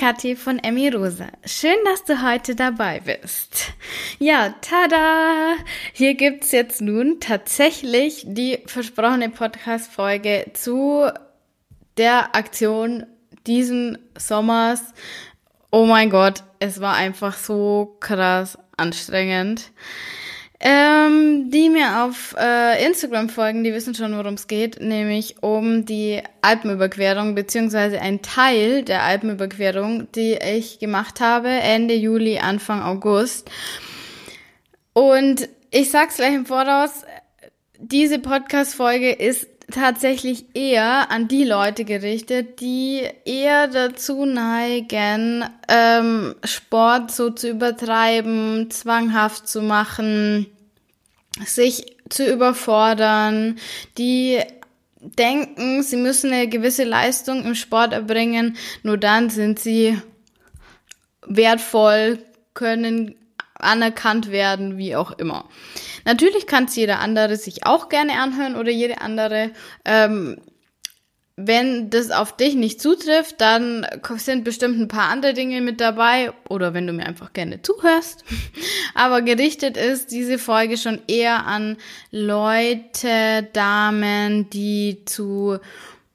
Kathi von Emmy Rosa. Schön, dass du heute dabei bist. Ja, tada! Hier gibt's jetzt nun tatsächlich die versprochene Podcast-Folge zu der Aktion diesen Sommers. Oh mein Gott, es war einfach so krass anstrengend. Ähm, die mir auf äh, Instagram folgen, die wissen schon, worum es geht, nämlich um die Alpenüberquerung, beziehungsweise ein Teil der Alpenüberquerung, die ich gemacht habe, Ende Juli, Anfang August. Und ich sag's gleich im Voraus, diese Podcast-Folge ist tatsächlich eher an die Leute gerichtet, die eher dazu neigen, ähm, Sport so zu übertreiben, zwanghaft zu machen, sich zu überfordern, die denken, sie müssen eine gewisse Leistung im Sport erbringen, nur dann sind sie wertvoll, können anerkannt werden, wie auch immer. Natürlich kann es jeder andere sich auch gerne anhören oder jede andere. Ähm, wenn das auf dich nicht zutrifft, dann sind bestimmt ein paar andere Dinge mit dabei oder wenn du mir einfach gerne zuhörst. Aber gerichtet ist diese Folge schon eher an Leute, Damen, die zu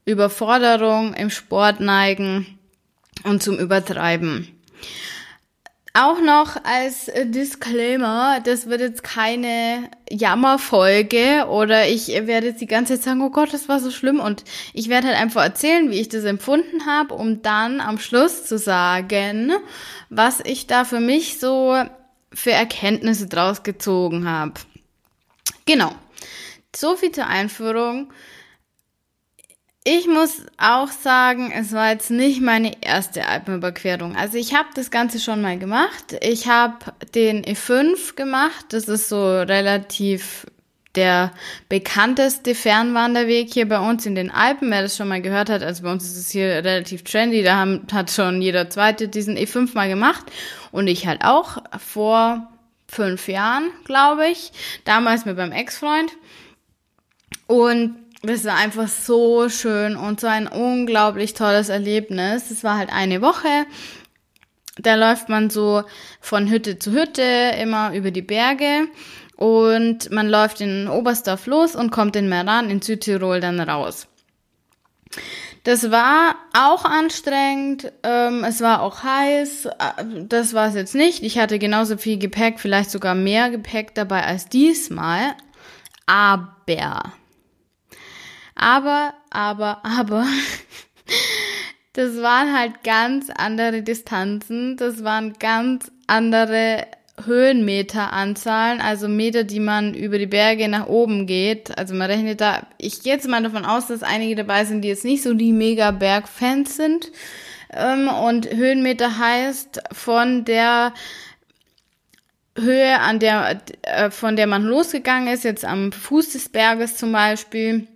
Überforderung im Sport neigen und zum Übertreiben. Auch noch als Disclaimer, das wird jetzt keine Jammerfolge oder ich werde jetzt die ganze Zeit sagen, oh Gott, das war so schlimm und ich werde halt einfach erzählen, wie ich das empfunden habe, um dann am Schluss zu sagen, was ich da für mich so für Erkenntnisse draus gezogen habe. Genau. So viel zur Einführung. Ich muss auch sagen, es war jetzt nicht meine erste Alpenüberquerung. Also ich habe das Ganze schon mal gemacht. Ich habe den E5 gemacht. Das ist so relativ der bekannteste Fernwanderweg hier bei uns in den Alpen. Wer das schon mal gehört hat, also bei uns ist es hier relativ trendy. Da haben, hat schon jeder Zweite diesen E5 mal gemacht. Und ich halt auch vor fünf Jahren, glaube ich. Damals mit meinem Ex-Freund. Und das war einfach so schön und so ein unglaublich tolles Erlebnis. Es war halt eine Woche. Da läuft man so von Hütte zu Hütte immer über die Berge und man läuft in Oberstdorf los und kommt in Meran in Südtirol dann raus. Das war auch anstrengend, ähm, es war auch heiß, äh, das war es jetzt nicht. Ich hatte genauso viel Gepäck, vielleicht sogar mehr Gepäck dabei als diesmal. Aber aber, aber, aber, das waren halt ganz andere Distanzen, das waren ganz andere Höhenmeteranzahlen, also Meter, die man über die Berge nach oben geht. Also man rechnet da, ich gehe jetzt mal davon aus, dass einige dabei sind, die jetzt nicht so die mega Bergfans sind. Ähm, und Höhenmeter heißt von der Höhe, an der, äh, von der man losgegangen ist, jetzt am Fuß des Berges zum Beispiel,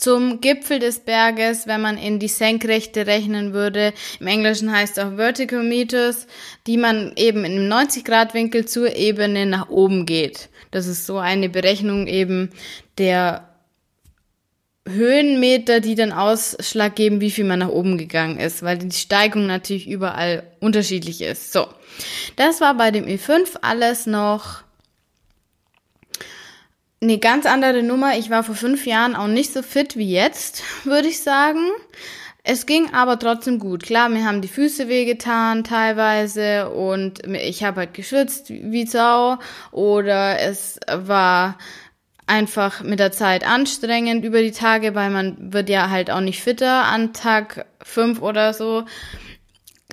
zum Gipfel des Berges, wenn man in die Senkrechte rechnen würde. Im Englischen heißt es auch Vertical Meters, die man eben in einem 90-Grad-Winkel zur Ebene nach oben geht. Das ist so eine Berechnung eben der Höhenmeter, die dann Ausschlag geben, wie viel man nach oben gegangen ist, weil die Steigung natürlich überall unterschiedlich ist. So, das war bei dem E5 alles noch eine ganz andere Nummer. Ich war vor fünf Jahren auch nicht so fit wie jetzt, würde ich sagen. Es ging aber trotzdem gut. Klar, mir haben die Füße wehgetan teilweise und ich habe halt geschwitzt wie Sau oder es war einfach mit der Zeit anstrengend über die Tage, weil man wird ja halt auch nicht fitter an Tag fünf oder so.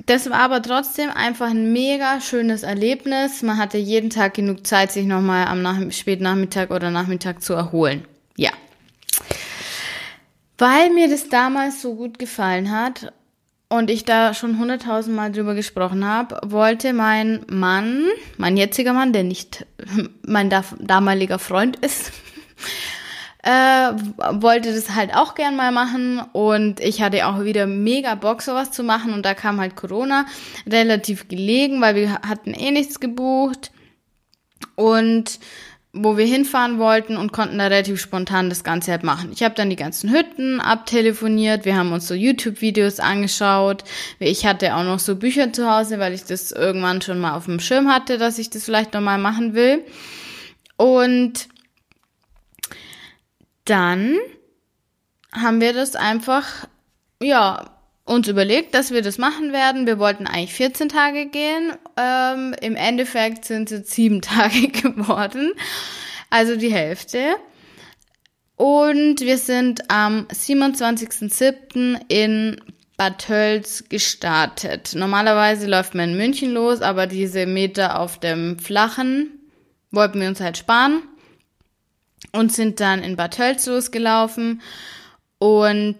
Das war aber trotzdem einfach ein mega schönes Erlebnis. Man hatte jeden Tag genug Zeit, sich nochmal am Nach Spätnachmittag oder Nachmittag zu erholen. Ja. Weil mir das damals so gut gefallen hat und ich da schon hunderttausend Mal drüber gesprochen habe, wollte mein Mann, mein jetziger Mann, der nicht mein damaliger Freund ist, äh, wollte das halt auch gern mal machen und ich hatte auch wieder mega Bock, sowas zu machen und da kam halt Corona relativ gelegen, weil wir hatten eh nichts gebucht und wo wir hinfahren wollten und konnten da relativ spontan das Ganze halt machen. Ich habe dann die ganzen Hütten abtelefoniert, wir haben uns so YouTube-Videos angeschaut. Ich hatte auch noch so Bücher zu Hause, weil ich das irgendwann schon mal auf dem Schirm hatte, dass ich das vielleicht nochmal machen will. Und dann haben wir das einfach, ja, uns überlegt, dass wir das machen werden. Wir wollten eigentlich 14 Tage gehen. Ähm, Im Endeffekt sind es sieben Tage geworden. Also die Hälfte. Und wir sind am 27.07. in Bad Tölz gestartet. Normalerweise läuft man in München los, aber diese Meter auf dem Flachen wollten wir uns halt sparen und sind dann in Bad Tölz losgelaufen. Und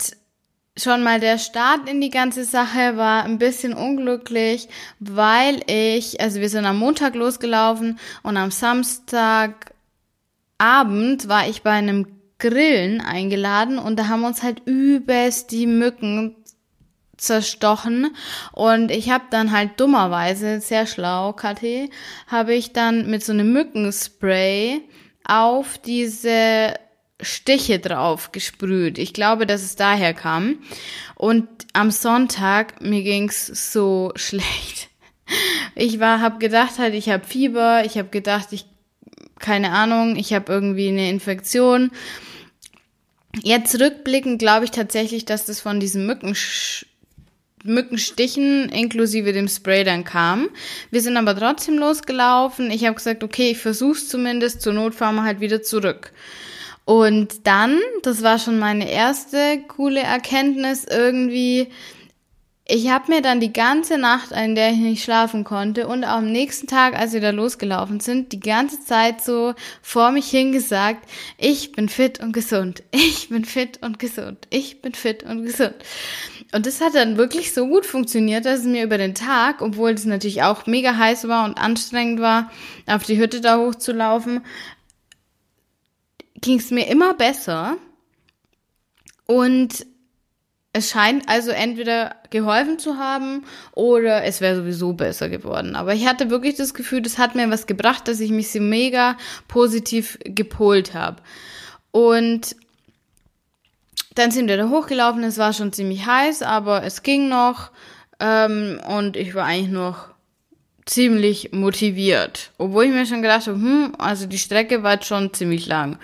schon mal der Start in die ganze Sache war ein bisschen unglücklich, weil ich, also wir sind am Montag losgelaufen und am Samstagabend war ich bei einem Grillen eingeladen und da haben uns halt übelst die Mücken zerstochen und ich habe dann halt dummerweise, sehr schlau, KT, habe ich dann mit so einem Mückenspray auf diese Stiche drauf gesprüht. Ich glaube, dass es daher kam. Und am Sonntag, mir ging's so schlecht. Ich war, hab gedacht halt, ich habe Fieber, ich habe gedacht, ich, keine Ahnung, ich habe irgendwie eine Infektion. Jetzt rückblickend glaube ich tatsächlich, dass das von diesen Mückensch Mückenstichen inklusive dem Spray dann kam. Wir sind aber trotzdem losgelaufen. Ich habe gesagt, okay, ich versuch's zumindest, zur Not fahren wir halt wieder zurück. Und dann, das war schon meine erste coole Erkenntnis irgendwie, ich habe mir dann die ganze Nacht, in der ich nicht schlafen konnte und auch am nächsten Tag, als wir da losgelaufen sind, die ganze Zeit so vor mich hingesagt, ich bin fit und gesund, ich bin fit und gesund, ich bin fit und gesund. Und das hat dann wirklich so gut funktioniert, dass es mir über den Tag, obwohl es natürlich auch mega heiß war und anstrengend war, auf die Hütte da hochzulaufen, ging es mir immer besser. Und es scheint also entweder geholfen zu haben oder es wäre sowieso besser geworden. Aber ich hatte wirklich das Gefühl, das hat mir was gebracht, dass ich mich so mega positiv gepolt habe. Und dann sind wir da hochgelaufen, es war schon ziemlich heiß, aber es ging noch. Ähm, und ich war eigentlich noch ziemlich motiviert. Obwohl ich mir schon gedacht habe, hm, also die Strecke war jetzt schon ziemlich lang.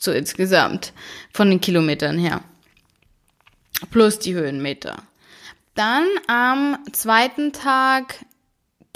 So insgesamt. Von den Kilometern her. Plus die Höhenmeter. Dann am zweiten Tag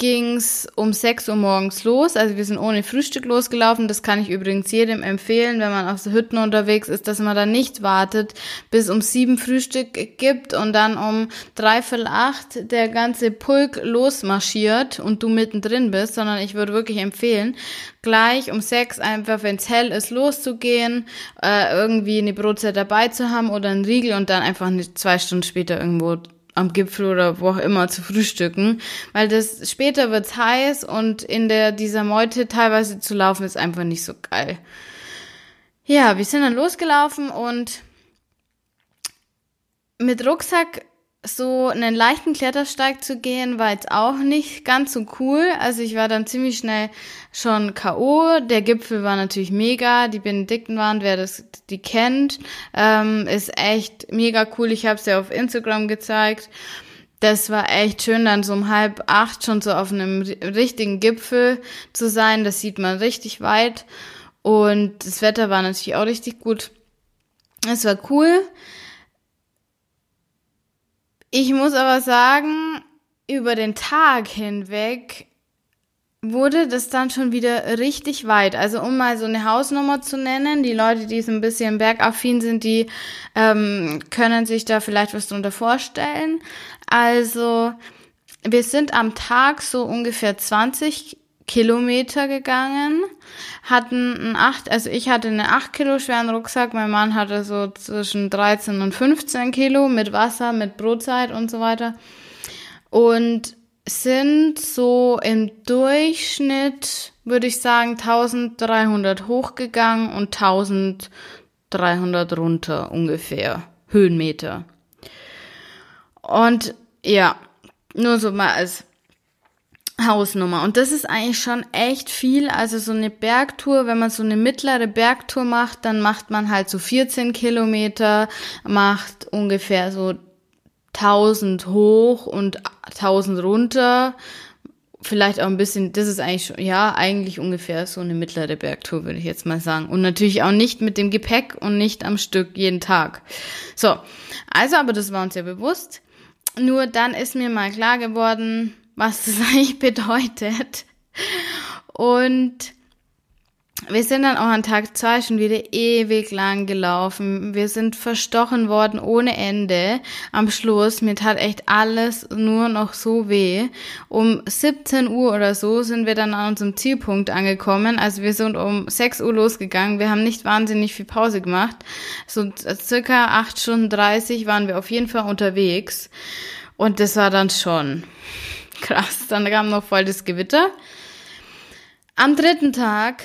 ging's um 6 Uhr morgens los. Also wir sind ohne Frühstück losgelaufen. Das kann ich übrigens jedem empfehlen, wenn man auf so Hütten unterwegs ist, dass man da nicht wartet, bis um sieben Frühstück gibt und dann um dreiviertel acht der ganze Pulk losmarschiert und du mittendrin bist, sondern ich würde wirklich empfehlen, gleich um sechs einfach, wenn's hell ist, loszugehen, äh, irgendwie eine Brotzeit dabei zu haben oder einen Riegel und dann einfach eine, zwei Stunden später irgendwo am Gipfel oder wo auch immer zu frühstücken, weil das später wird's heiß und in der dieser Meute teilweise zu laufen ist einfach nicht so geil. Ja, wir sind dann losgelaufen und mit Rucksack so einen leichten Klettersteig zu gehen, war jetzt auch nicht ganz so cool. Also ich war dann ziemlich schnell schon K.O. Der Gipfel war natürlich mega. Die Benediktenwand, wer das die kennt, ähm, ist echt mega cool. Ich habe es ja auf Instagram gezeigt. Das war echt schön, dann so um halb acht schon so auf einem richtigen Gipfel zu sein. Das sieht man richtig weit. Und das Wetter war natürlich auch richtig gut. Es war cool. Ich muss aber sagen, über den Tag hinweg wurde das dann schon wieder richtig weit. Also um mal so eine Hausnummer zu nennen, die Leute, die so ein bisschen bergaffin sind, die ähm, können sich da vielleicht was drunter vorstellen. Also wir sind am Tag so ungefähr 20 Kilometer gegangen, hatten ein acht, also ich hatte einen acht Kilo schweren Rucksack, mein Mann hatte so zwischen 13 und 15 Kilo mit Wasser, mit Brotzeit und so weiter. Und sind so im Durchschnitt, würde ich sagen, 1300 hochgegangen und 1300 runter ungefähr. Höhenmeter. Und ja, nur so mal als Hausnummer. Und das ist eigentlich schon echt viel. Also so eine Bergtour, wenn man so eine mittlere Bergtour macht, dann macht man halt so 14 Kilometer, macht ungefähr so 1000 hoch und 1000 runter. Vielleicht auch ein bisschen, das ist eigentlich, ja, eigentlich ungefähr so eine mittlere Bergtour, würde ich jetzt mal sagen. Und natürlich auch nicht mit dem Gepäck und nicht am Stück jeden Tag. So, also, aber das war uns ja bewusst. Nur dann ist mir mal klar geworden, was das eigentlich bedeutet. Und wir sind dann auch an Tag zwei schon wieder ewig lang gelaufen. Wir sind verstochen worden ohne Ende. Am Schluss, mir tat echt alles nur noch so weh. Um 17 Uhr oder so sind wir dann an unserem Zielpunkt angekommen. Also wir sind um 6 Uhr losgegangen. Wir haben nicht wahnsinnig viel Pause gemacht. So circa 8 Stunden 30 waren wir auf jeden Fall unterwegs. Und das war dann schon krass. Dann kam noch voll das Gewitter. Am dritten Tag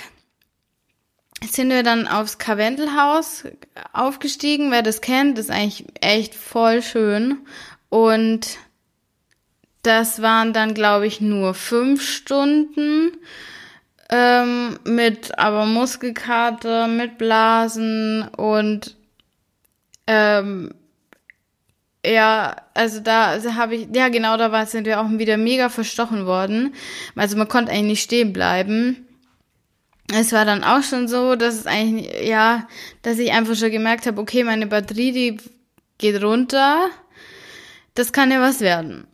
sind wir dann aufs Karwendelhaus aufgestiegen. Wer das kennt, ist eigentlich echt voll schön. Und das waren dann, glaube ich, nur fünf Stunden ähm, mit aber Muskelkater, mit Blasen und ähm, ja, also da also habe ich, ja genau, da war, sind wir auch wieder mega verstochen worden. Also man konnte eigentlich nicht stehen bleiben es war dann auch schon so, dass es eigentlich, ja, dass ich einfach schon gemerkt habe, okay, meine Batterie, die geht runter. Das kann ja was werden.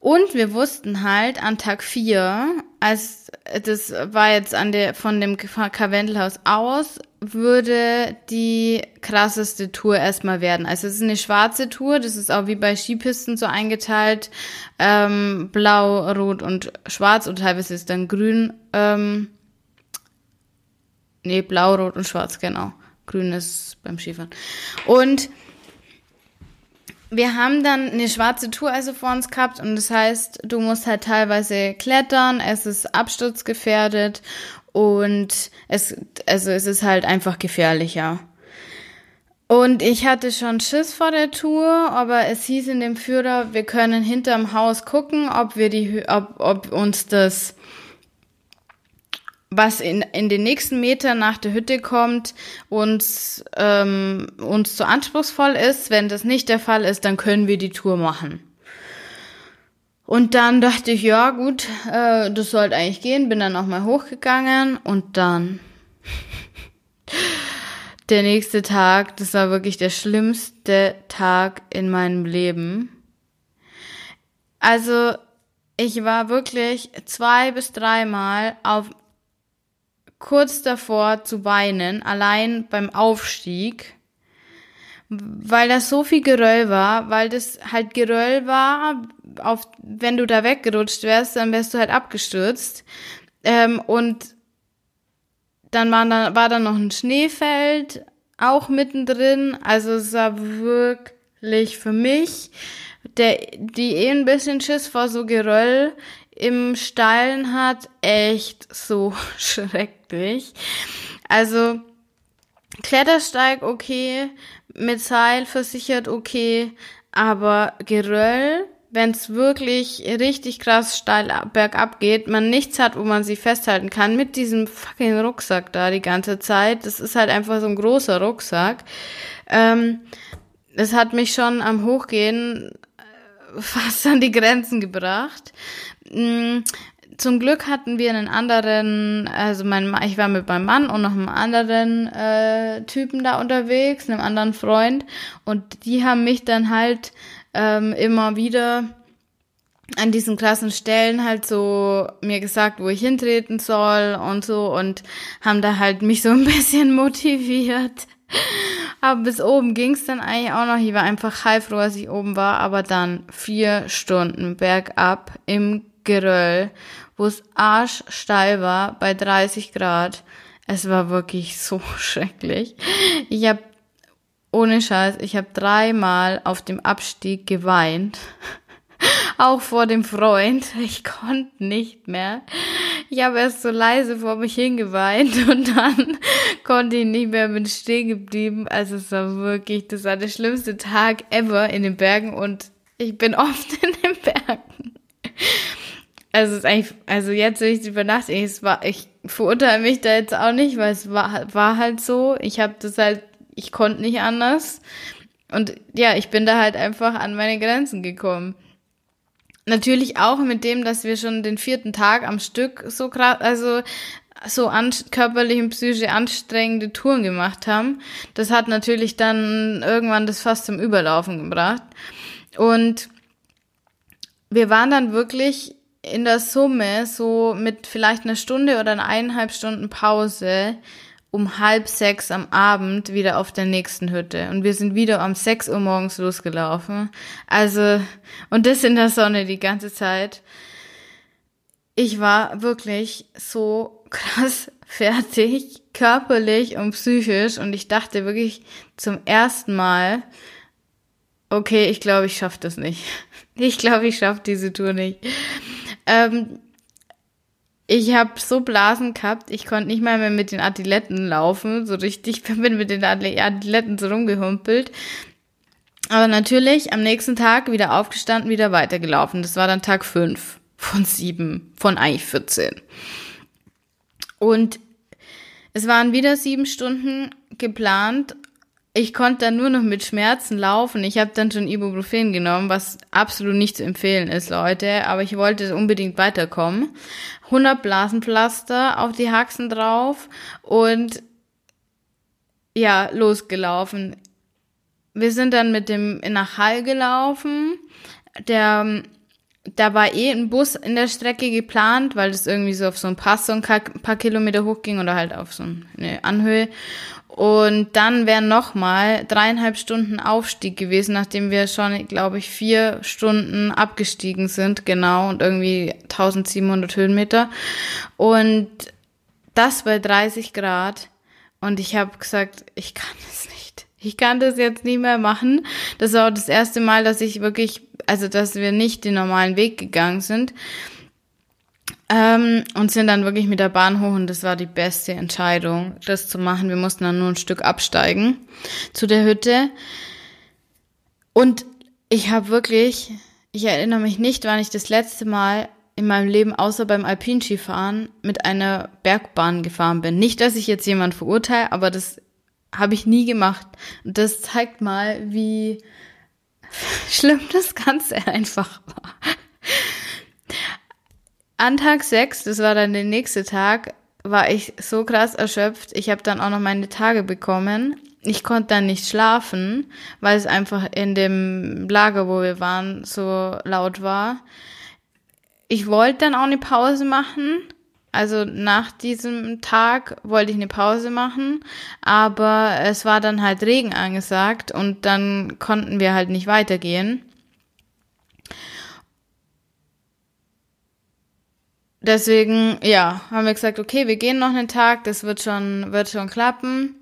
Und wir wussten halt an Tag vier, als das war jetzt an der von dem Karwendelhaus aus, würde die krasseste Tour erstmal werden. Also es ist eine schwarze Tour, das ist auch wie bei Skipisten so eingeteilt, ähm, blau, rot und schwarz und teilweise ist dann grün, ähm, nee, blau, rot und schwarz, genau. Grün ist beim Skifahren. Und wir haben dann eine schwarze Tour also vor uns gehabt und das heißt, du musst halt teilweise klettern, es ist absturzgefährdet und es, also es ist halt einfach gefährlicher. Und ich hatte schon Schiss vor der Tour, aber es hieß in dem Führer, wir können hinterm Haus gucken, ob wir die, ob, ob uns das was in, in den nächsten Metern nach der Hütte kommt, uns, ähm, uns zu anspruchsvoll ist. Wenn das nicht der Fall ist, dann können wir die Tour machen. Und dann dachte ich, ja gut, äh, das sollte eigentlich gehen, bin dann auch mal hochgegangen und dann der nächste Tag, das war wirklich der schlimmste Tag in meinem Leben. Also ich war wirklich zwei bis dreimal auf kurz davor zu weinen, allein beim Aufstieg, weil das so viel Geröll war, weil das halt Geröll war, auf, wenn du da weggerutscht wärst, dann wärst du halt abgestürzt. Ähm, und dann war, da, war da noch ein Schneefeld, auch mittendrin. Also es war wirklich für mich, der, die eh ein bisschen Schiss vor so Geröll, im Steilen hat, echt so schrecklich. Also Klettersteig okay, mit Seil versichert okay, aber Geröll, wenn es wirklich richtig krass steil bergab geht, man nichts hat, wo man sie festhalten kann, mit diesem fucking Rucksack da die ganze Zeit, das ist halt einfach so ein großer Rucksack. Ähm, das hat mich schon am Hochgehen äh, fast an die Grenzen gebracht, zum Glück hatten wir einen anderen, also mein, ich war mit meinem Mann und noch einem anderen äh, Typen da unterwegs, einem anderen Freund, und die haben mich dann halt ähm, immer wieder an diesen krassen Stellen halt so mir gesagt, wo ich hintreten soll und so und haben da halt mich so ein bisschen motiviert. Aber bis oben ging's dann eigentlich auch noch. Ich war einfach heilfroh, als ich oben war, aber dann vier Stunden bergab im Geröll, wo es arschsteil war bei 30 Grad. Es war wirklich so schrecklich. Ich habe ohne Scheiß, ich habe dreimal auf dem Abstieg geweint. Auch vor dem Freund. Ich konnte nicht mehr. Ich habe erst so leise vor mich hingeweint und dann konnte ich nicht mehr, bin stehen geblieben. Also es war wirklich, das war der schlimmste Tag ever in den Bergen und ich bin oft in den Bergen. Also ist eigentlich, also jetzt, wenn ich drüber nachdenke, es war, ich verurteile mich da jetzt auch nicht, weil es war, war halt so. Ich habe das halt, ich konnte nicht anders. Und ja, ich bin da halt einfach an meine Grenzen gekommen. Natürlich auch mit dem, dass wir schon den vierten Tag am Stück so krass, also so an, körperlich und psychisch anstrengende Touren gemacht haben. Das hat natürlich dann irgendwann das fast zum Überlaufen gebracht. Und wir waren dann wirklich in der Summe so mit vielleicht einer Stunde oder eineinhalb Stunden Pause um halb sechs am Abend wieder auf der nächsten Hütte. Und wir sind wieder um sechs Uhr morgens losgelaufen. Also, und das in der Sonne die ganze Zeit. Ich war wirklich so krass fertig, körperlich und psychisch. Und ich dachte wirklich zum ersten Mal, okay, ich glaube, ich schaffe das nicht. Ich glaube, ich schaffe diese Tour nicht. Ähm, ich habe so Blasen gehabt, ich konnte nicht mal mehr mit den Adiletten laufen, so richtig, bin mit den Adiletten so rumgehumpelt. Aber natürlich am nächsten Tag wieder aufgestanden, wieder weitergelaufen. Das war dann Tag 5 von 7, von eigentlich 14. Und es waren wieder sieben Stunden geplant ich konnte dann nur noch mit Schmerzen laufen. Ich habe dann schon Ibuprofen genommen, was absolut nicht zu empfehlen ist, Leute. Aber ich wollte unbedingt weiterkommen. 100 Blasenpflaster auf die Haxen drauf und ja, losgelaufen. Wir sind dann mit dem nach Hall gelaufen. Der da war eh ein Bus in der Strecke geplant, weil das irgendwie so auf so ein Pass so ein paar Kilometer hochging oder halt auf so eine Anhöhe. Und dann wären nochmal dreieinhalb Stunden Aufstieg gewesen, nachdem wir schon, glaube ich, vier Stunden abgestiegen sind, genau, und irgendwie 1700 Höhenmeter. Und das bei 30 Grad. Und ich habe gesagt, ich kann das nicht. Ich kann das jetzt nie mehr machen. Das war auch das erste Mal, dass ich wirklich, also dass wir nicht den normalen Weg gegangen sind. Ähm, und sind dann wirklich mit der Bahn hoch und das war die beste Entscheidung, das zu machen. Wir mussten dann nur ein Stück absteigen zu der Hütte. Und ich habe wirklich, ich erinnere mich nicht, wann ich das letzte Mal in meinem Leben außer beim Alpinskifahren mit einer Bergbahn gefahren bin. Nicht, dass ich jetzt jemand verurteile, aber das habe ich nie gemacht. Und das zeigt mal, wie schlimm das Ganze einfach war. An Tag 6, das war dann der nächste Tag, war ich so krass erschöpft. Ich habe dann auch noch meine Tage bekommen. Ich konnte dann nicht schlafen, weil es einfach in dem Lager, wo wir waren, so laut war. Ich wollte dann auch eine Pause machen. Also nach diesem Tag wollte ich eine Pause machen, aber es war dann halt Regen angesagt und dann konnten wir halt nicht weitergehen. Deswegen, ja, haben wir gesagt, okay, wir gehen noch einen Tag, das wird schon, wird schon klappen.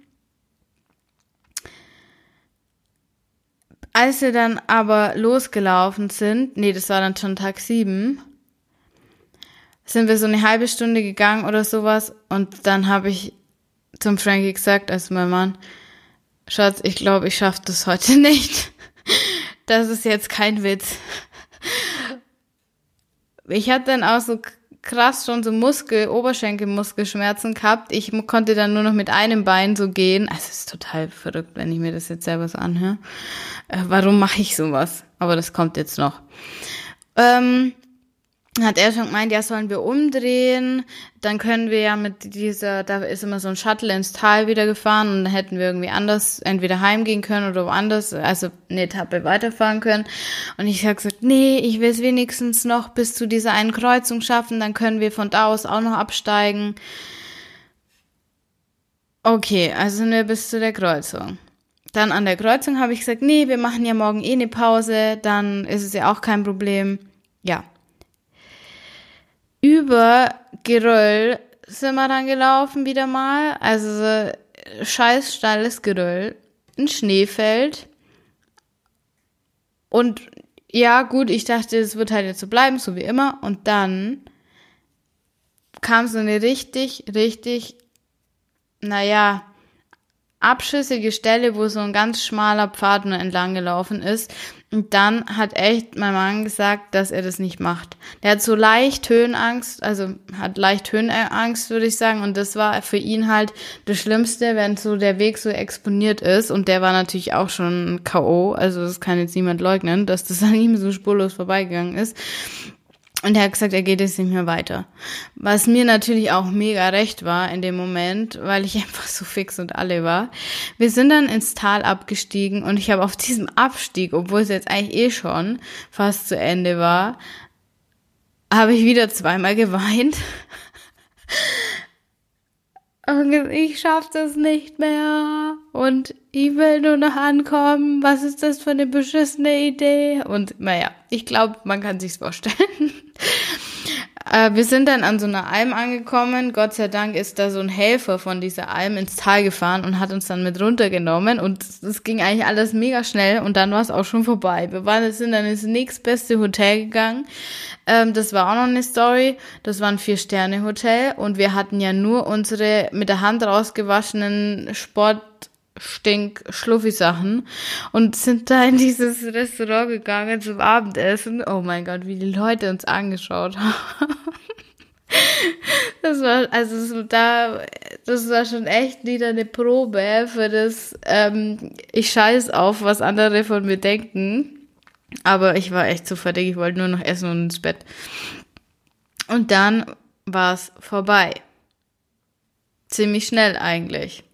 Als wir dann aber losgelaufen sind, nee, das war dann schon Tag sieben, sind wir so eine halbe Stunde gegangen oder sowas und dann habe ich zum Frankie gesagt, also mein Mann, Schatz, ich glaube, ich schaffe das heute nicht. Das ist jetzt kein Witz. Ich hatte dann auch so krass schon so Muskel, Oberschenkelmuskelschmerzen gehabt. Ich konnte dann nur noch mit einem Bein so gehen. Also es ist total verrückt, wenn ich mir das jetzt selber so anhöre. Äh, warum mache ich sowas? Aber das kommt jetzt noch. Ähm, hat er schon gemeint, ja, sollen wir umdrehen, dann können wir ja mit dieser, da ist immer so ein Shuttle ins Tal wieder gefahren und dann hätten wir irgendwie anders entweder heimgehen können oder woanders, also eine Etappe weiterfahren können. Und ich habe gesagt, nee, ich will es wenigstens noch bis zu dieser einen Kreuzung schaffen, dann können wir von da aus auch noch absteigen. Okay, also sind wir bis zu der Kreuzung. Dann an der Kreuzung habe ich gesagt, nee, wir machen ja morgen eh eine Pause, dann ist es ja auch kein Problem. Ja, über Geröll sind wir dann gelaufen wieder mal. Also so scheiß stalles Geröll. Ein Schneefeld. Und ja, gut, ich dachte, es wird halt jetzt so bleiben, so wie immer. Und dann kam so eine richtig, richtig, naja, abschüssige Stelle, wo so ein ganz schmaler Pfad nur entlang gelaufen ist. Und dann hat echt mein Mann gesagt, dass er das nicht macht. Der hat so leicht Höhenangst, also hat leicht Höhenangst, würde ich sagen. Und das war für ihn halt das Schlimmste, wenn so der Weg so exponiert ist. Und der war natürlich auch schon K.O. Also das kann jetzt niemand leugnen, dass das an ihm so spurlos vorbeigegangen ist. Und er hat gesagt, er geht jetzt nicht mehr weiter. Was mir natürlich auch mega recht war in dem Moment, weil ich einfach so fix und alle war. Wir sind dann ins Tal abgestiegen und ich habe auf diesem Abstieg, obwohl es jetzt eigentlich eh schon fast zu Ende war, habe ich wieder zweimal geweint. Ich schaff das nicht mehr. Und ich will nur noch ankommen. Was ist das für eine beschissene Idee? Und naja, ich glaube, man kann sich's vorstellen. Äh, wir sind dann an so einer Alm angekommen. Gott sei Dank ist da so ein Helfer von dieser Alm ins Tal gefahren und hat uns dann mit runtergenommen. Und es ging eigentlich alles mega schnell und dann war es auch schon vorbei. Wir waren, sind dann ins nächstbeste Hotel gegangen. Ähm, das war auch noch eine Story. Das war ein Vier-Sterne-Hotel und wir hatten ja nur unsere mit der Hand rausgewaschenen Sport Stink Schluffi-Sachen und sind da in dieses Restaurant gegangen zum Abendessen. Oh mein Gott, wie die Leute uns angeschaut haben. Das war, also da, das war schon echt wieder eine Probe für das, ähm, ich scheiß auf, was andere von mir denken. Aber ich war echt zu fertig, ich wollte nur noch essen und ins Bett. Und dann war es vorbei. Ziemlich schnell eigentlich.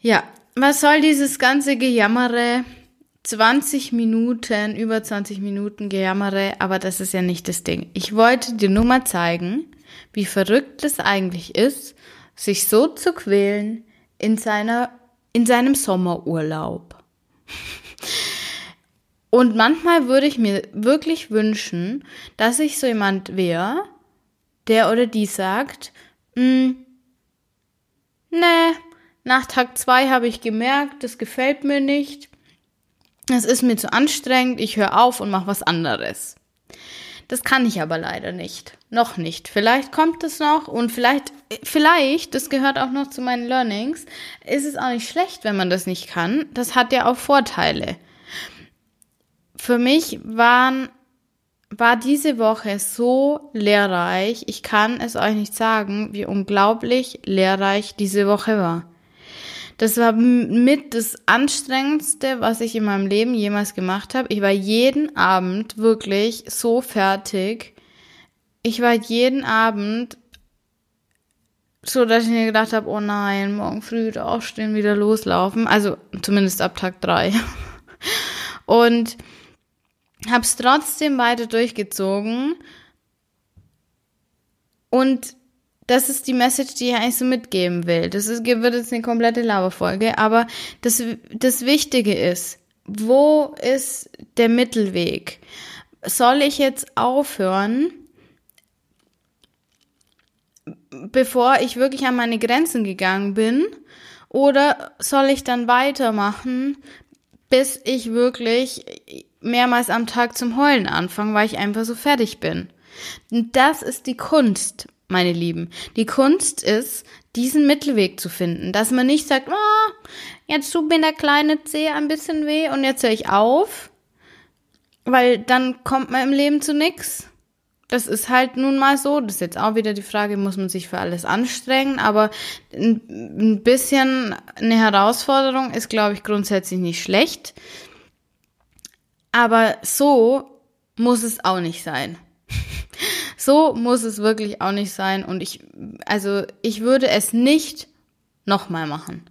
Ja, was soll dieses ganze Gejammere? 20 Minuten, über 20 Minuten Gejammere, aber das ist ja nicht das Ding. Ich wollte dir nur mal zeigen, wie verrückt es eigentlich ist, sich so zu quälen in seiner, in seinem Sommerurlaub. Und manchmal würde ich mir wirklich wünschen, dass ich so jemand wäre, der oder die sagt, hm, nee, nach Tag zwei habe ich gemerkt, das gefällt mir nicht. Es ist mir zu anstrengend, ich höre auf und mache was anderes. Das kann ich aber leider nicht. Noch nicht. Vielleicht kommt es noch und vielleicht, vielleicht, das gehört auch noch zu meinen Learnings, ist es auch nicht schlecht, wenn man das nicht kann. Das hat ja auch Vorteile. Für mich waren, war diese Woche so lehrreich. Ich kann es euch nicht sagen, wie unglaublich lehrreich diese Woche war. Das war mit das anstrengendste, was ich in meinem Leben jemals gemacht habe. Ich war jeden Abend wirklich so fertig. Ich war jeden Abend so, dass ich mir gedacht habe, oh nein, morgen früh wieder aufstehen, wieder loslaufen. Also zumindest ab Tag drei. Und habe es trotzdem weiter durchgezogen. Und das ist die Message, die ich eigentlich so mitgeben will. Das ist, wird jetzt eine komplette Laberfolge, aber das, das Wichtige ist, wo ist der Mittelweg? Soll ich jetzt aufhören, bevor ich wirklich an meine Grenzen gegangen bin? Oder soll ich dann weitermachen, bis ich wirklich mehrmals am Tag zum Heulen anfange, weil ich einfach so fertig bin? Das ist die Kunst meine Lieben. Die Kunst ist, diesen Mittelweg zu finden, dass man nicht sagt, oh, jetzt tut mir der kleine Zeh ein bisschen weh und jetzt höre ich auf, weil dann kommt man im Leben zu nichts. Das ist halt nun mal so. Das ist jetzt auch wieder die Frage, muss man sich für alles anstrengen, aber ein bisschen eine Herausforderung ist, glaube ich, grundsätzlich nicht schlecht. Aber so muss es auch nicht sein. So muss es wirklich auch nicht sein und ich, also ich würde es nicht nochmal machen.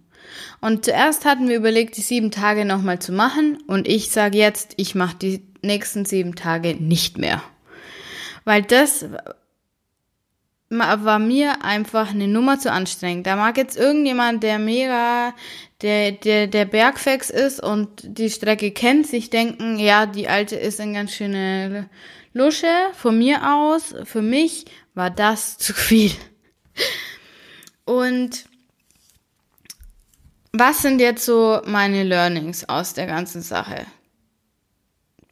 Und zuerst hatten wir überlegt, die sieben Tage nochmal zu machen und ich sage jetzt, ich mache die nächsten sieben Tage nicht mehr. Weil das war mir einfach eine Nummer zu anstrengend. Da mag jetzt irgendjemand, der mega der, der, der Bergfex ist und die Strecke kennt, sich denken, ja, die alte ist ein ganz schöne Lusche, von mir aus, für mich war das zu viel. Und was sind jetzt so meine Learnings aus der ganzen Sache?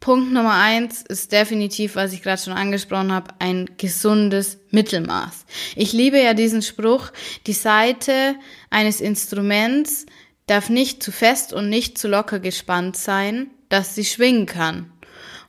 Punkt Nummer eins ist definitiv, was ich gerade schon angesprochen habe, ein gesundes Mittelmaß. Ich liebe ja diesen Spruch, die Seite eines Instruments darf nicht zu fest und nicht zu locker gespannt sein, dass sie schwingen kann.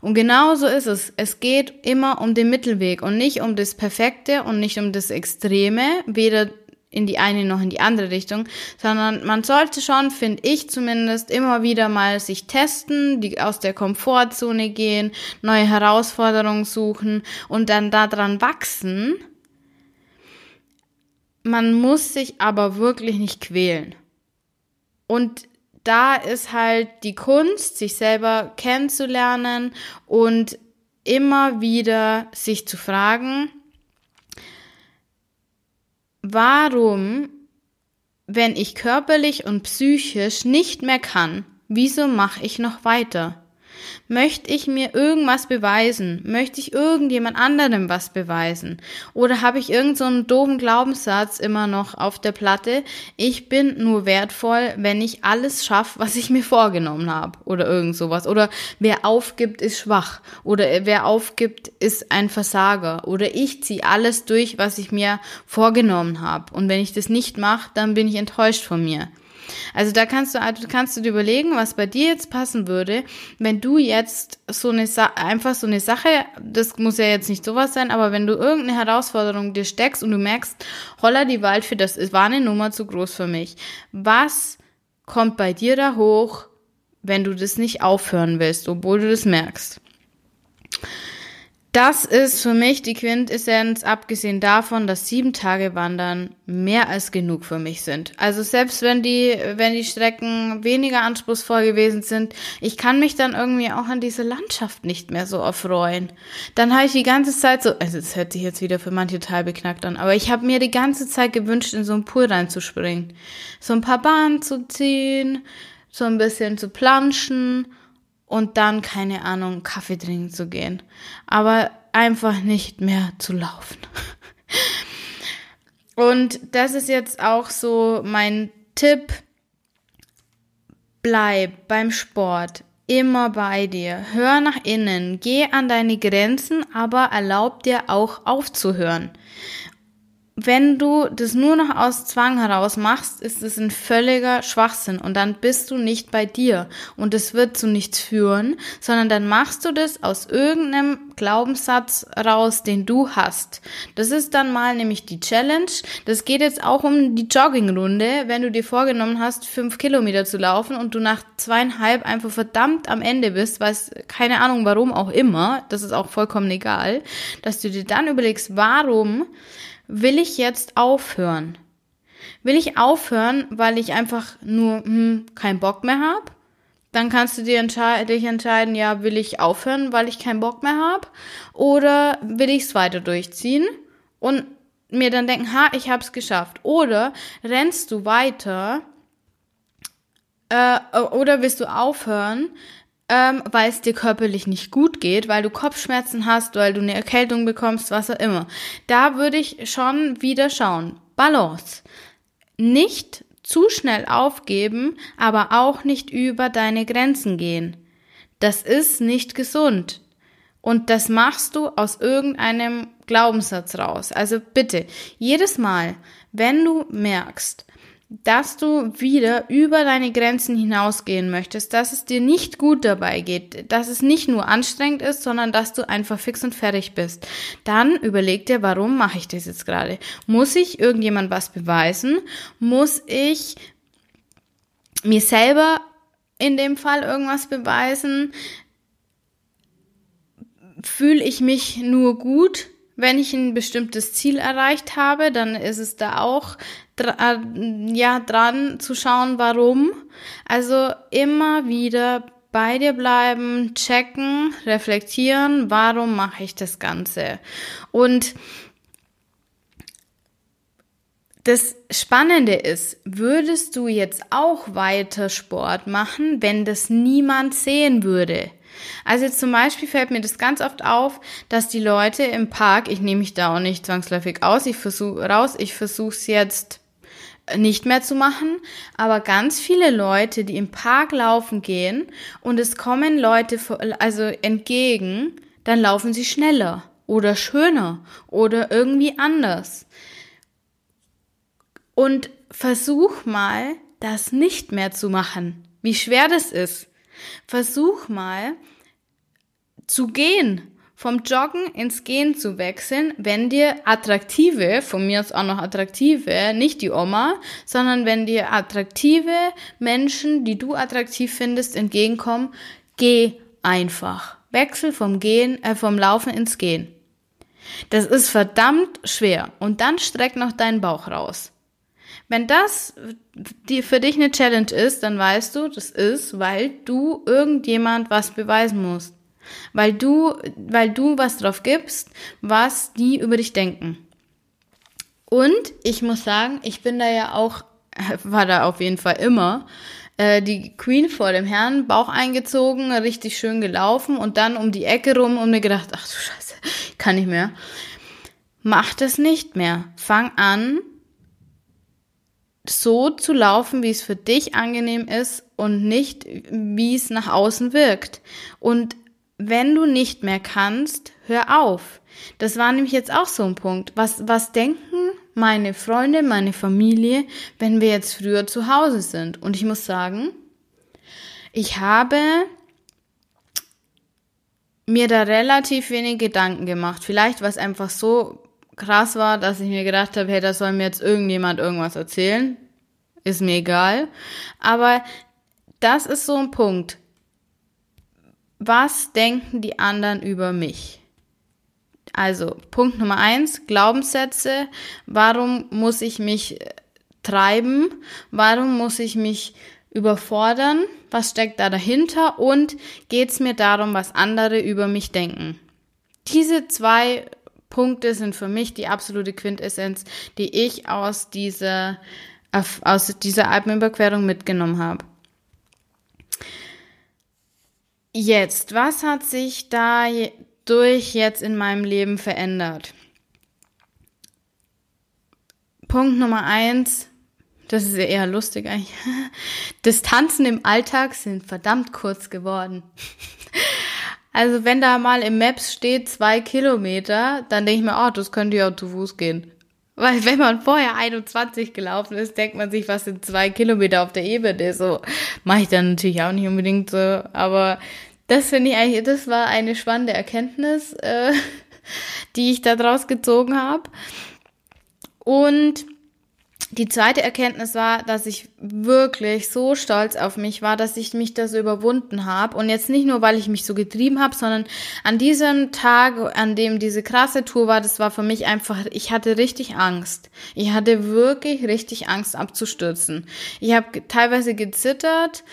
Und genau so ist es. Es geht immer um den Mittelweg und nicht um das Perfekte und nicht um das Extreme, weder in die eine noch in die andere Richtung, sondern man sollte schon, finde ich zumindest, immer wieder mal sich testen, die aus der Komfortzone gehen, neue Herausforderungen suchen und dann daran wachsen. Man muss sich aber wirklich nicht quälen. Und da ist halt die Kunst, sich selber kennenzulernen und immer wieder sich zu fragen, warum, wenn ich körperlich und psychisch nicht mehr kann, wieso mache ich noch weiter? Möchte ich mir irgendwas beweisen? Möchte ich irgendjemand anderem was beweisen? Oder habe ich irgendeinen so doofen Glaubenssatz immer noch auf der Platte? Ich bin nur wertvoll, wenn ich alles schaffe, was ich mir vorgenommen habe. Oder irgend sowas. Oder wer aufgibt, ist schwach. Oder wer aufgibt, ist ein Versager. Oder ich ziehe alles durch, was ich mir vorgenommen habe. Und wenn ich das nicht mache, dann bin ich enttäuscht von mir. Also da kannst du, also kannst du dir überlegen, was bei dir jetzt passen würde, wenn du jetzt so eine einfach so eine Sache, das muss ja jetzt nicht sowas sein, aber wenn du irgendeine Herausforderung dir steckst und du merkst, holla die Waldfee, das war eine Nummer zu groß für mich. Was kommt bei dir da hoch, wenn du das nicht aufhören willst, obwohl du das merkst? Das ist für mich die Quintessenz, abgesehen davon, dass sieben Tage Wandern mehr als genug für mich sind. Also selbst wenn die, wenn die Strecken weniger anspruchsvoll gewesen sind, ich kann mich dann irgendwie auch an diese Landschaft nicht mehr so erfreuen. Dann habe ich die ganze Zeit so, also es hört sich jetzt wieder für manche total beknackt an, aber ich habe mir die ganze Zeit gewünscht, in so einen Pool reinzuspringen. So ein paar Bahnen zu ziehen, so ein bisschen zu planschen und dann, keine Ahnung, Kaffee trinken zu gehen. Aber einfach nicht mehr zu laufen. Und das ist jetzt auch so mein Tipp. Bleib beim Sport immer bei dir. Hör nach innen. Geh an deine Grenzen, aber erlaub dir auch aufzuhören wenn du das nur noch aus Zwang heraus machst, ist es ein völliger Schwachsinn und dann bist du nicht bei dir und es wird zu nichts führen, sondern dann machst du das aus irgendeinem Glaubenssatz raus, den du hast. Das ist dann mal nämlich die Challenge. Das geht jetzt auch um die Joggingrunde, wenn du dir vorgenommen hast, fünf Kilometer zu laufen und du nach zweieinhalb einfach verdammt am Ende bist, weiß keine Ahnung warum auch immer, das ist auch vollkommen egal, dass du dir dann überlegst, warum will ich jetzt aufhören? Will ich aufhören, weil ich einfach nur hm, keinen Bock mehr habe? Dann kannst du dir entschei dich entscheiden, ja, will ich aufhören, weil ich keinen Bock mehr habe? Oder will ich es weiter durchziehen und mir dann denken, ha, ich habe es geschafft? Oder rennst du weiter äh, oder willst du aufhören, ähm, weil es dir körperlich nicht gut geht, weil du Kopfschmerzen hast, weil du eine Erkältung bekommst, was auch immer. Da würde ich schon wieder schauen. Balance. Nicht zu schnell aufgeben, aber auch nicht über deine Grenzen gehen. Das ist nicht gesund. Und das machst du aus irgendeinem Glaubenssatz raus. Also bitte, jedes Mal, wenn du merkst, dass du wieder über deine Grenzen hinausgehen möchtest, dass es dir nicht gut dabei geht, dass es nicht nur anstrengend ist, sondern dass du einfach fix und fertig bist. Dann überleg dir, warum mache ich das jetzt gerade? Muss ich irgendjemand was beweisen? Muss ich mir selber in dem Fall irgendwas beweisen? Fühle ich mich nur gut, wenn ich ein bestimmtes Ziel erreicht habe, dann ist es da auch äh, ja dran zu schauen, warum. Also immer wieder bei dir bleiben, checken, reflektieren, warum mache ich das Ganze? Und das Spannende ist, würdest du jetzt auch weiter Sport machen, wenn das niemand sehen würde? Also zum Beispiel fällt mir das ganz oft auf, dass die Leute im Park, ich nehme mich da auch nicht zwangsläufig aus, ich versuche raus, ich versuche es jetzt nicht mehr zu machen, aber ganz viele Leute, die im Park laufen gehen und es kommen Leute also entgegen, dann laufen sie schneller oder schöner oder irgendwie anders. Und versuch mal, das nicht mehr zu machen. Wie schwer das ist. Versuch mal zu gehen vom Joggen ins Gehen zu wechseln, wenn dir attraktive, von mir aus auch noch attraktive, nicht die Oma, sondern wenn dir attraktive Menschen, die du attraktiv findest, entgegenkommen, geh einfach. Wechsel vom Gehen, äh, vom Laufen ins Gehen. Das ist verdammt schwer. Und dann streck noch deinen Bauch raus. Wenn das die für dich eine Challenge ist, dann weißt du, das ist, weil du irgendjemand was beweisen musst. Weil du, weil du was drauf gibst, was die über dich denken. Und ich muss sagen, ich bin da ja auch, war da auf jeden Fall immer, äh, die Queen vor dem Herrn, Bauch eingezogen, richtig schön gelaufen und dann um die Ecke rum und mir gedacht, ach du Scheiße, kann nicht mehr. Mach das nicht mehr. Fang an, so zu laufen, wie es für dich angenehm ist und nicht, wie es nach außen wirkt. Und wenn du nicht mehr kannst, hör auf. Das war nämlich jetzt auch so ein Punkt. Was, was denken meine Freunde, meine Familie, wenn wir jetzt früher zu Hause sind? Und ich muss sagen, ich habe mir da relativ wenig Gedanken gemacht. Vielleicht, was einfach so krass war, dass ich mir gedacht habe, hey, da soll mir jetzt irgendjemand irgendwas erzählen. Ist mir egal. Aber das ist so ein Punkt was denken die anderen über mich? Also Punkt Nummer eins, Glaubenssätze. Warum muss ich mich äh, treiben? Warum muss ich mich überfordern? Was steckt da dahinter? Und geht es mir darum, was andere über mich denken? Diese zwei Punkte sind für mich die absolute Quintessenz, die ich aus dieser, aus dieser Alpenüberquerung mitgenommen habe. Jetzt, was hat sich da durch jetzt in meinem Leben verändert? Punkt Nummer eins, das ist ja eher lustig eigentlich. Distanzen im Alltag sind verdammt kurz geworden. Also wenn da mal im Maps steht zwei Kilometer, dann denke ich mir, oh, das könnte ja zu Fuß gehen. Weil wenn man vorher 21 gelaufen ist, denkt man sich, was sind zwei Kilometer auf der Ebene? So mache ich dann natürlich auch nicht unbedingt so. Aber das finde ich eigentlich, das war eine spannende Erkenntnis, äh, die ich da draus gezogen habe. Und die zweite Erkenntnis war, dass ich wirklich so stolz auf mich war, dass ich mich da so überwunden habe. Und jetzt nicht nur, weil ich mich so getrieben habe, sondern an diesem Tag, an dem diese krasse Tour war, das war für mich einfach, ich hatte richtig Angst. Ich hatte wirklich richtig Angst abzustürzen. Ich habe teilweise gezittert,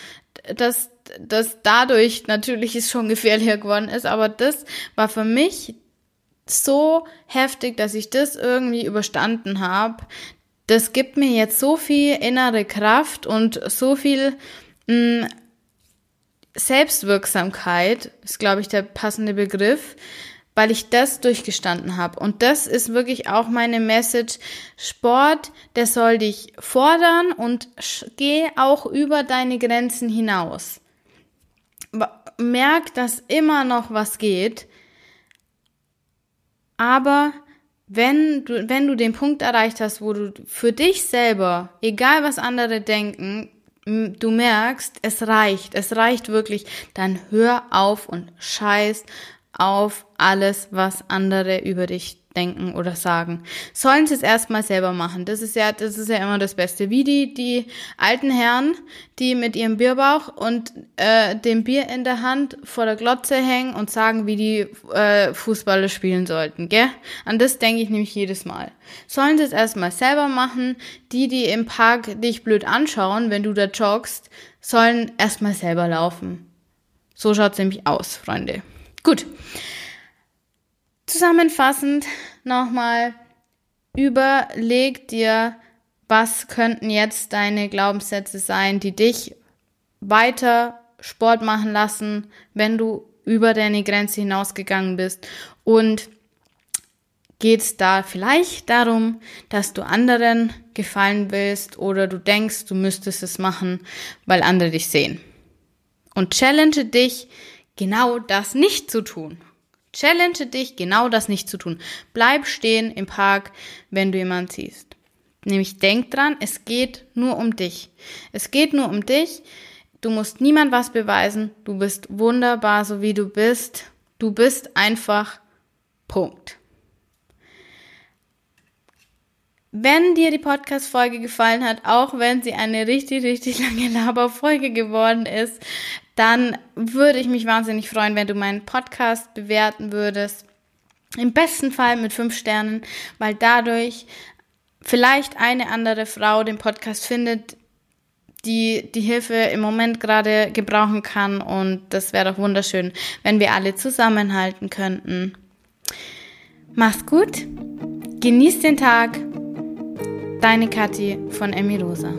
dass das dadurch natürlich es schon gefährlicher geworden ist, aber das war für mich so heftig, dass ich das irgendwie überstanden habe, das gibt mir jetzt so viel innere Kraft und so viel mh, mm, Selbstwirksamkeit, ist glaube ich der passende Begriff, weil ich das durchgestanden habe. Und das ist wirklich auch meine Message. Sport, der soll dich fordern und geh auch über deine Grenzen hinaus. Merk, dass immer noch was geht, aber wenn du, wenn du den Punkt erreicht hast, wo du für dich selber, egal was andere denken, du merkst, es reicht, es reicht wirklich, dann hör auf und scheiß auf alles, was andere über dich denken oder sagen. Sollen sie es erstmal selber machen. Das ist ja, das ist ja immer das Beste. Wie die, die alten Herren, die mit ihrem Bierbauch und äh, dem Bier in der Hand vor der Glotze hängen und sagen, wie die äh, Fußballer spielen sollten, gell? An das denke ich nämlich jedes Mal. Sollen sie es erstmal selber machen. Die, die im Park dich blöd anschauen, wenn du da joggst, sollen erstmal selber laufen. So schaut's nämlich aus, Freunde. Gut. Zusammenfassend nochmal, überleg dir, was könnten jetzt deine Glaubenssätze sein, die dich weiter Sport machen lassen, wenn du über deine Grenze hinausgegangen bist und geht es da vielleicht darum, dass du anderen gefallen willst oder du denkst, du müsstest es machen, weil andere dich sehen. Und challenge dich, genau das nicht zu tun. Challenge dich, genau das nicht zu tun. Bleib stehen im Park, wenn du jemanden siehst. Nämlich denk dran, es geht nur um dich. Es geht nur um dich. Du musst niemand was beweisen. Du bist wunderbar, so wie du bist. Du bist einfach Punkt. Wenn dir die Podcast-Folge gefallen hat, auch wenn sie eine richtig, richtig lange Laberfolge geworden ist, dann würde ich mich wahnsinnig freuen, wenn du meinen Podcast bewerten würdest. Im besten Fall mit fünf Sternen, weil dadurch vielleicht eine andere Frau den Podcast findet, die die Hilfe im Moment gerade gebrauchen kann. Und das wäre doch wunderschön, wenn wir alle zusammenhalten könnten. Mach's gut, genieß den Tag. Deine Kathi von Emi Rosa.